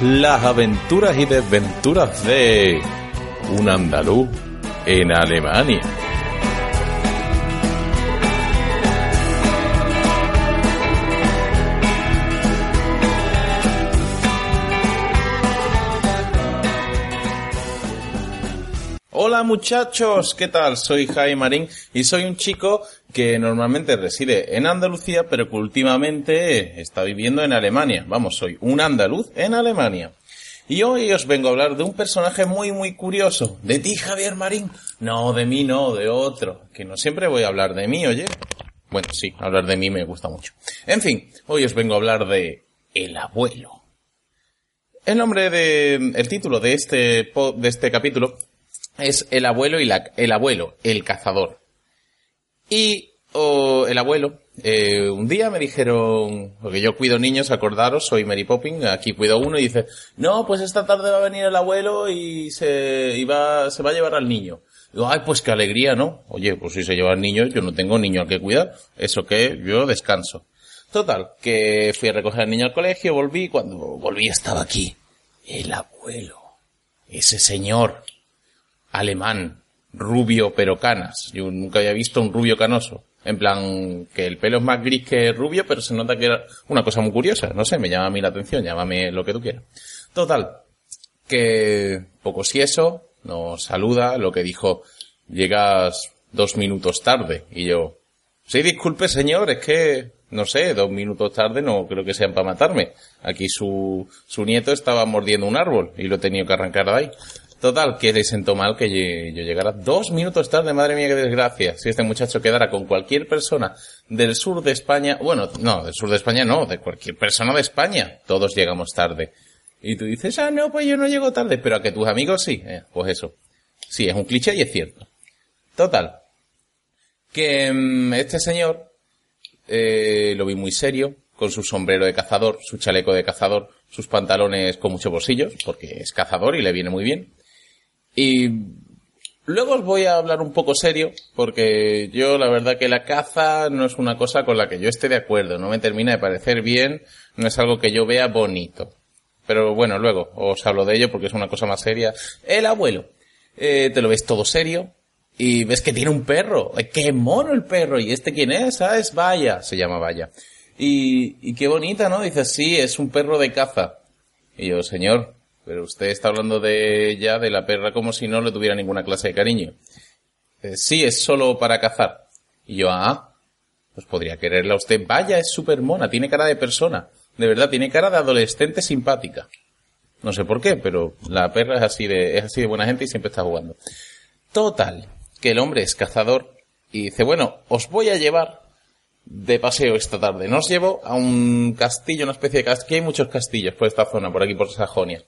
Las aventuras y desventuras de un andaluz en Alemania. Hola muchachos, ¿qué tal? Soy Jaime Marín y soy un chico que normalmente reside en Andalucía, pero que últimamente está viviendo en Alemania. Vamos, soy un andaluz en Alemania. Y hoy os vengo a hablar de un personaje muy muy curioso. ¿De ti, Javier Marín? No, de mí no, de otro. Que no siempre voy a hablar de mí, oye. Bueno, sí, hablar de mí me gusta mucho. En fin, hoy os vengo a hablar de El abuelo. El nombre de, el título de este, de este capítulo es El abuelo y la, el abuelo, el cazador. Y oh, el abuelo, eh, un día me dijeron, porque yo cuido niños, acordaros, soy Mary Poppins, aquí cuido uno y dice, no, pues esta tarde va a venir el abuelo y se, y va, se va a llevar al niño. Digo, ay, pues qué alegría, ¿no? Oye, pues si se lleva al niño, yo no tengo niño al que cuidar. Eso que yo descanso. Total, que fui a recoger al niño al colegio, volví, cuando volví estaba aquí. El abuelo. Ese señor alemán, rubio pero canas. Yo nunca había visto un rubio canoso. En plan, que el pelo es más gris que rubio, pero se nota que era una cosa muy curiosa. No sé, me llama a mí la atención, llámame lo que tú quieras. Total, que poco si eso, nos saluda, lo que dijo, llegas dos minutos tarde. Y yo, sí, disculpe señor, es que, no sé, dos minutos tarde no creo que sean para matarme. Aquí su, su nieto estaba mordiendo un árbol y lo he tenido que arrancar de ahí. Total, que le sentó mal que yo llegara dos minutos tarde, madre mía, qué desgracia. Si este muchacho quedara con cualquier persona del sur de España, bueno, no, del sur de España no, de cualquier persona de España, todos llegamos tarde. Y tú dices, ah, no, pues yo no llego tarde, pero a que tus amigos sí, Eh, pues eso. Sí, es un cliché y es cierto. Total, que mm, este señor eh, lo vi muy serio, con su sombrero de cazador, su chaleco de cazador, sus pantalones con muchos bolsillos, porque es cazador y le viene muy bien. Y luego os voy a hablar un poco serio, porque yo la verdad que la caza no es una cosa con la que yo esté de acuerdo, no me termina de parecer bien, no es algo que yo vea bonito. Pero bueno, luego os hablo de ello porque es una cosa más seria. El abuelo, eh, te lo ves todo serio, y ves que tiene un perro. ¡Ay, ¡Qué mono el perro! ¿Y este quién es? Ah, es Vaya. Se llama Vaya. Y, y qué bonita, ¿no? Dice, sí, es un perro de caza. Y yo, señor, pero usted está hablando de ella, de la perra, como si no le tuviera ninguna clase de cariño. "Eh, sí, es solo para cazar. Y yo, ah, pues podría quererla usted. Vaya, es súper mona, tiene cara de persona. De verdad, tiene cara de adolescente simpática. No sé por qué, pero la perra es así de, es así de buena gente y siempre está jugando. Total, que el hombre es cazador y dice, bueno, os voy a llevar de paseo esta tarde. Nos llevo a un castillo, una especie de castillo. Hay muchos castillos por esta zona, por aquí, por Sajonia.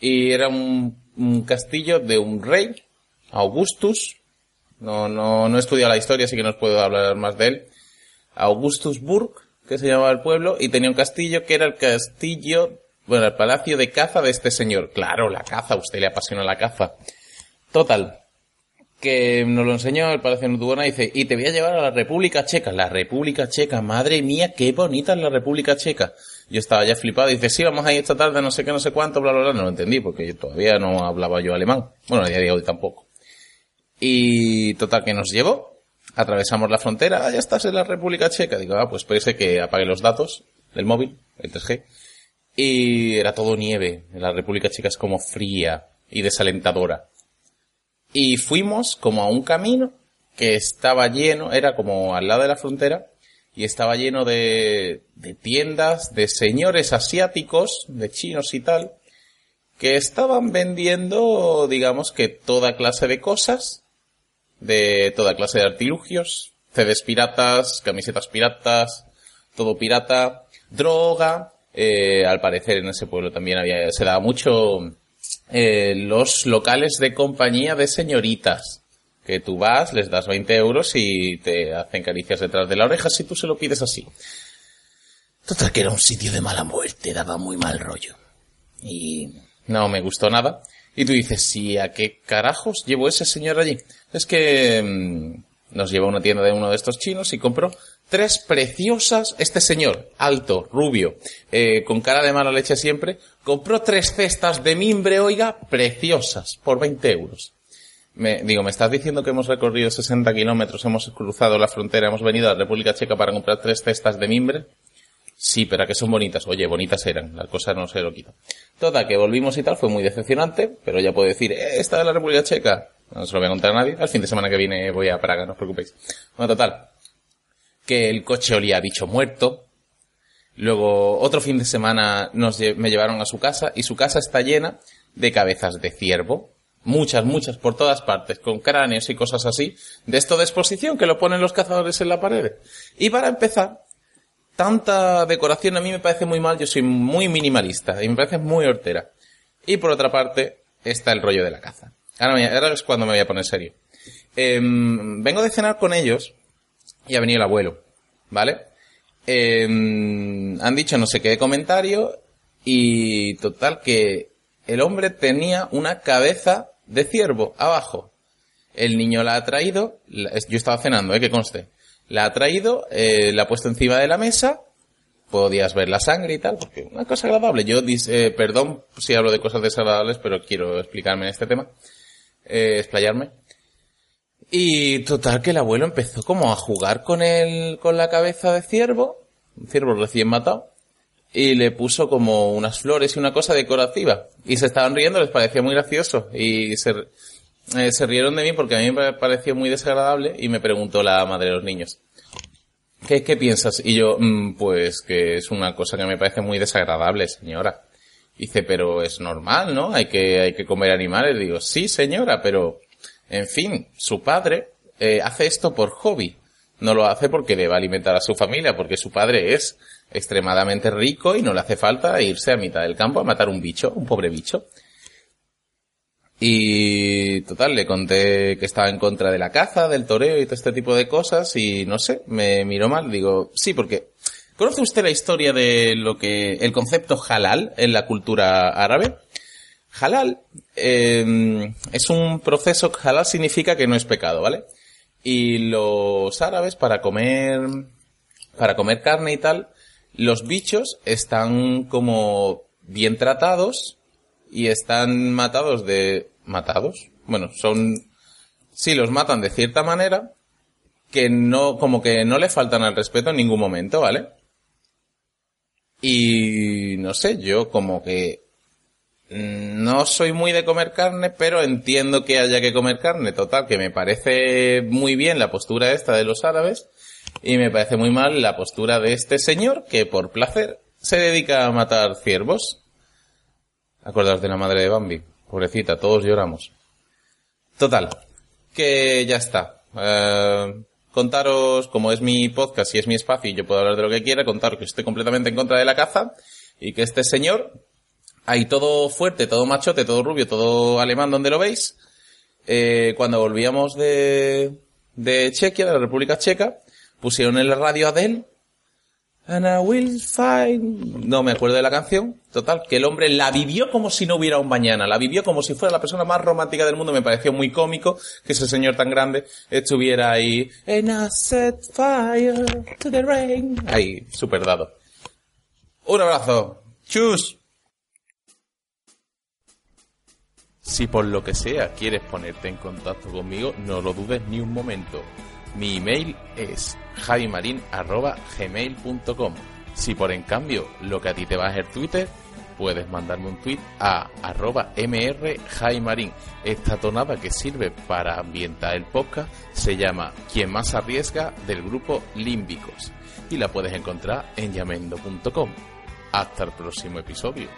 Y era un, un castillo de un rey, Augustus. No, no, no he estudiado la historia, así que no os puedo hablar más de él. Augustusburg, que se llamaba el pueblo, y tenía un castillo que era el castillo, bueno, el palacio de caza de este señor. Claro, la caza, a usted le apasiona la caza. Total, que nos lo enseñó el Palacio de Nutugona y dice, y te voy a llevar a la República Checa. La República Checa, madre mía, qué bonita es la República Checa. Yo estaba ya flipado y dice, sí, vamos ahí esta tarde, no sé qué, no sé cuánto, bla, bla, bla. No lo entendí porque yo todavía no hablaba yo alemán. Bueno, a día de hoy tampoco. Y total, que nos llevó. Atravesamos la frontera, ah, ya estás en la República Checa. Digo, ah, pues parece que apague los datos del móvil, el 3G. Y era todo nieve. La República Checa es como fría y desalentadora. Y fuimos como a un camino que estaba lleno, era como al lado de la frontera, y estaba lleno de, de tiendas de señores asiáticos, de chinos y tal, que estaban vendiendo, digamos que toda clase de cosas, de toda clase de artilugios, CDs piratas, camisetas piratas, todo pirata, droga, eh, al parecer en ese pueblo también había, se daba mucho eh, los locales de compañía de señoritas. Que tú vas, les das 20 euros y te hacen caricias detrás de la oreja si tú se lo pides así. Total que era un sitio de mala muerte, daba muy mal rollo. Y no me gustó nada. Y tú dices, ¿sí a qué carajos llevó ese señor allí? Es que mm, nos llevó a una tienda de uno de estos chinos y compró tres preciosas, este señor, alto, rubio, eh, con cara de mala leche siempre, compró tres cestas de mimbre, oiga, preciosas, por 20 euros. Me, digo, ¿me estás diciendo que hemos recorrido 60 kilómetros, hemos cruzado la frontera, hemos venido a la República Checa para comprar tres cestas de mimbre? Sí, pero que son bonitas. Oye, bonitas eran, la cosa no se lo quita. Toda, que volvimos y tal, fue muy decepcionante, pero ya puedo decir, eh, esta de la República Checa. No se lo voy a contar a nadie. Al fin de semana que viene voy a Praga, no os preocupéis. Bueno, total. Que el coche olía a bicho muerto. Luego, otro fin de semana nos, me llevaron a su casa y su casa está llena de cabezas de ciervo. Muchas, muchas, por todas partes, con cráneos y cosas así. De esto de exposición que lo ponen los cazadores en la pared. Y para empezar, tanta decoración a mí me parece muy mal, yo soy muy minimalista y me parece muy hortera. Y por otra parte, está el rollo de la caza. Ahora, es cuando me voy a poner serio. Em, vengo de cenar con ellos y ha venido el abuelo, ¿vale? Em, han dicho no sé qué comentario y total que el hombre tenía una cabeza de ciervo abajo. El niño la ha traído, yo estaba cenando, ¿eh? Que conste la ha traído, eh, la ha puesto encima de la mesa, podías ver la sangre y tal, porque una cosa agradable. Yo, eh, perdón si hablo de cosas desagradables, pero quiero explicarme en este tema, eh, explayarme. Y total que el abuelo empezó como a jugar con el, con la cabeza de ciervo, un ciervo recién matado, y le puso como unas flores y una cosa decorativa. Y se estaban riendo, les parecía muy gracioso. Y se, eh, se rieron de mí porque a mí me pareció muy desagradable y me preguntó la madre de los niños. ¿Qué, qué piensas? Y yo, mm, pues que es una cosa que me parece muy desagradable, señora. Dice, pero es normal, ¿no? Hay que, hay que comer animales. Digo, sí, señora, pero, en fin, su padre eh, hace esto por hobby. No lo hace porque debe alimentar a su familia, porque su padre es extremadamente rico y no le hace falta irse a mitad del campo a matar un bicho, un pobre bicho. Y total, le conté que estaba en contra de la caza, del toreo y todo este tipo de cosas y no sé, me miró mal. Digo, sí, porque ¿conoce usted la historia de lo que, el concepto halal en la cultura árabe? Halal eh, es un proceso, halal significa que no es pecado, ¿vale? Y los árabes para comer, para comer carne y tal, los bichos están como bien tratados y están matados de matados. Bueno, son, sí, los matan de cierta manera que no, como que no le faltan al respeto en ningún momento, ¿vale? Y no sé, yo como que no soy muy de comer carne, pero entiendo que haya que comer carne. Total, que me parece muy bien la postura esta de los árabes y me parece muy mal la postura de este señor que por placer se dedica a matar ciervos. Acordaos de la madre de Bambi. Pobrecita, todos lloramos. Total, que ya está. Eh, contaros, como es mi podcast y es mi espacio y yo puedo hablar de lo que quiera, contaros que estoy completamente en contra de la caza y que este señor, ahí todo fuerte, todo machote, todo rubio, todo alemán donde lo veis, eh, cuando volvíamos de, de Chequia, de la República Checa, pusieron en la radio Adele And I will find... No me acuerdo de la canción. Total, que el hombre la vivió como si no hubiera un mañana. La vivió como si fuera la persona más romántica del mundo. Me pareció muy cómico que ese señor tan grande estuviera ahí. And I set fire to the rain. Ahí, super dado. Un abrazo. Chus. Si por lo que sea quieres ponerte en contacto conmigo, no lo dudes ni un momento. Mi email es javimarin.gmail.com Si por en cambio lo que a ti te va a hacer Twitter, puedes mandarme un tweet a arroba. Esta tonada que sirve para ambientar el podcast se llama Quien más arriesga del grupo Límbicos y la puedes encontrar en llamendo.com. Hasta el próximo episodio.